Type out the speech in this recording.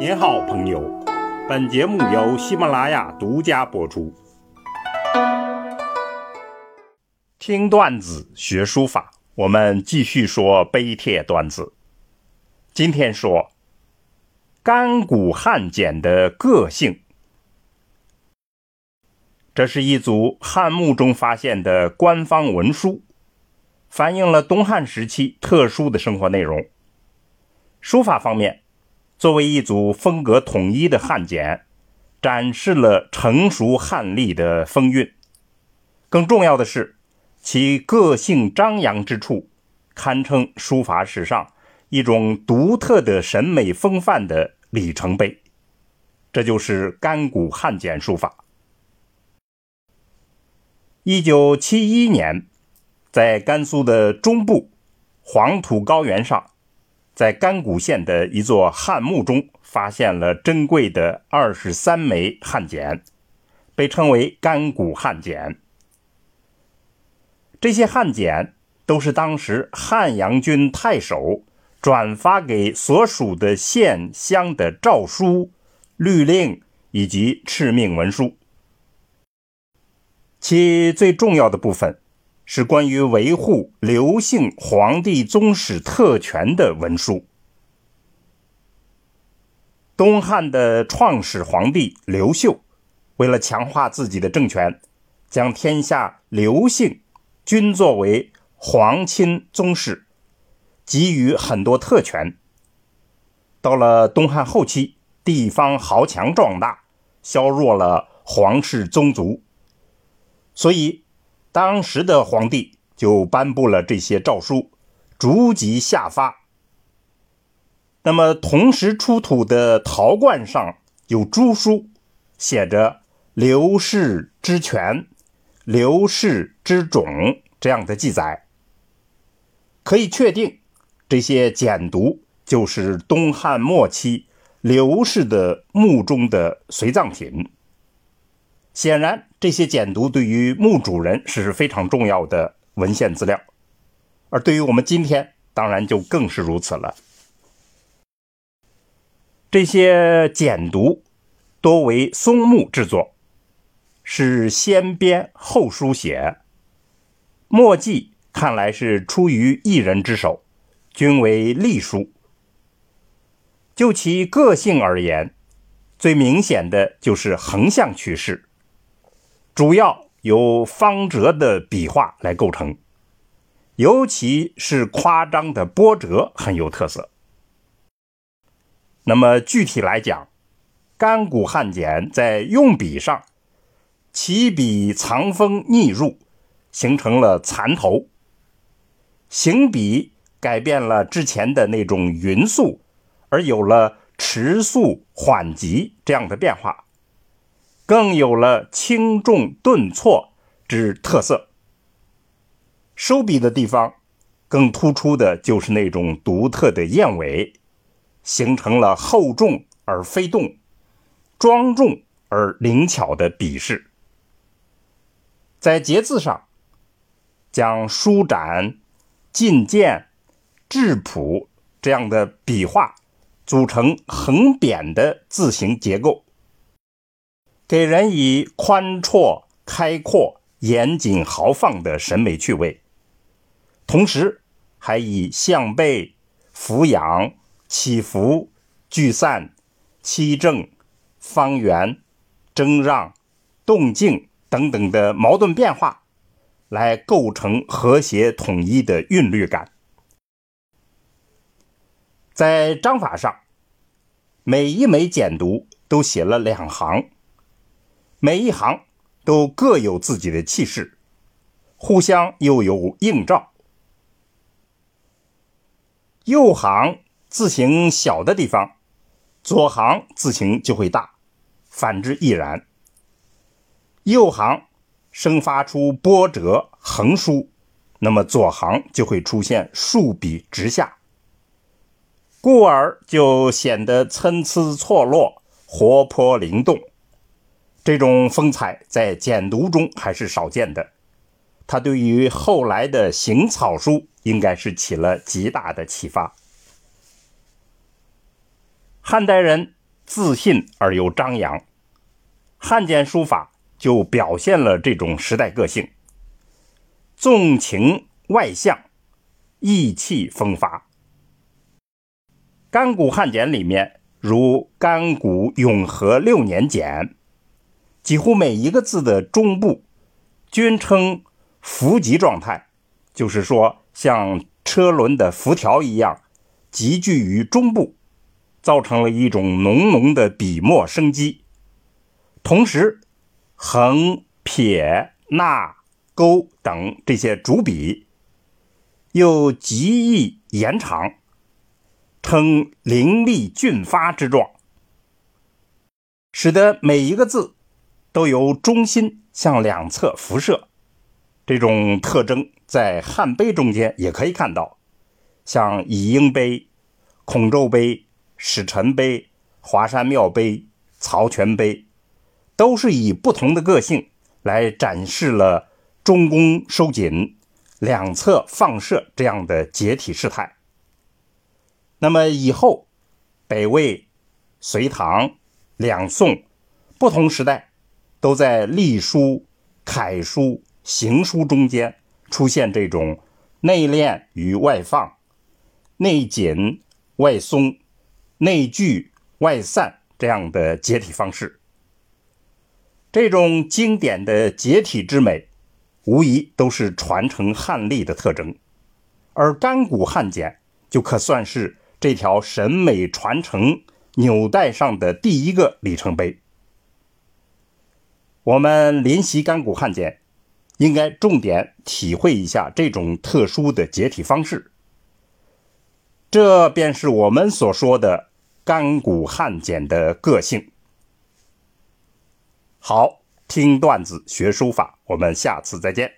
您好，朋友。本节目由喜马拉雅独家播出。听段子学书法，我们继续说碑帖段子。今天说干谷汉简的个性。这是一组汉墓中发现的官方文书，反映了东汉时期特殊的生活内容。书法方面。作为一组风格统一的汉简，展示了成熟汉隶的风韵。更重要的是，其个性张扬之处，堪称书法史上一种独特的审美风范的里程碑。这就是甘谷汉简书法。一九七一年，在甘肃的中部黄土高原上。在甘谷县的一座汉墓中，发现了珍贵的二十三枚汉简，被称为甘谷汉简。这些汉简都是当时汉阳军太守转发给所属的县乡的诏书、律令以及敕命文书，其最重要的部分。是关于维护刘姓皇帝宗室特权的文书。东汉的创始皇帝刘秀，为了强化自己的政权，将天下刘姓均作为皇亲宗室，给予很多特权。到了东汉后期，地方豪强壮大，削弱了皇室宗族，所以。当时的皇帝就颁布了这些诏书，逐级下发。那么，同时出土的陶罐上有朱书，写着“刘氏之权，刘氏之种”这样的记载，可以确定，这些简牍就是东汉末期刘氏的墓中的随葬品。显然，这些简牍对于墓主人是非常重要的文献资料，而对于我们今天，当然就更是如此了。这些简牍多为松木制作，是先编后书写，墨迹看来是出于一人之手，均为隶书。就其个性而言，最明显的就是横向趋势。主要由方折的笔画来构成，尤其是夸张的波折很有特色。那么具体来讲，干谷汉简在用笔上，起笔藏锋逆入，形成了蚕头；行笔改变了之前的那种匀速，而有了迟速缓急这样的变化。更有了轻重顿挫之特色。收笔的地方，更突出的就是那种独特的燕尾，形成了厚重而非动、庄重而灵巧的笔势。在节字上，将舒展、进谏、质朴这样的笔画组成横扁的字形结构。给人以宽绰、开阔、严谨、豪放的审美趣味，同时还以向背、俯仰、起伏、聚散、七正、方圆、争让、动静等等的矛盾变化，来构成和谐统一的韵律感。在章法上，每一枚简牍都写了两行。每一行都各有自己的气势，互相又有映照。右行字形小的地方，左行字形就会大；反之亦然。右行生发出波折横竖，那么左行就会出现竖笔直下，故而就显得参差错落、活泼灵动。这种风采在简牍中还是少见的，它对于后来的行草书应该是起了极大的启发。汉代人自信而又张扬。汉简书法就表现了这种时代个性，纵情外向，意气风发。干谷汉简里面，如干谷永和六年简，几乎每一个字的中部均称伏极状态，就是说像车轮的辐条一样，集聚于中部，造成了一种浓浓的笔墨生机。同时，横、撇、捺、勾等这些主笔又极易延长，称凌厉峻发之状，使得每一个字都由中心向两侧辐射。这种特征在汉碑中间也可以看到，像乙英碑、孔宙碑、史臣碑、华山庙碑、曹全碑。都是以不同的个性来展示了中宫收紧、两侧放射这样的解体事态。那么以后，北魏、隋唐、两宋不同时代，都在隶书、楷书、行书中间出现这种内敛与外放、内紧外松、内聚外散这样的解体方式。这种经典的解体之美，无疑都是传承汉隶的特征，而干古汉简就可算是这条审美传承纽带上的第一个里程碑。我们临习干谷汉简，应该重点体会一下这种特殊的解体方式，这便是我们所说的干古汉简的个性。好，听段子学书法，我们下次再见。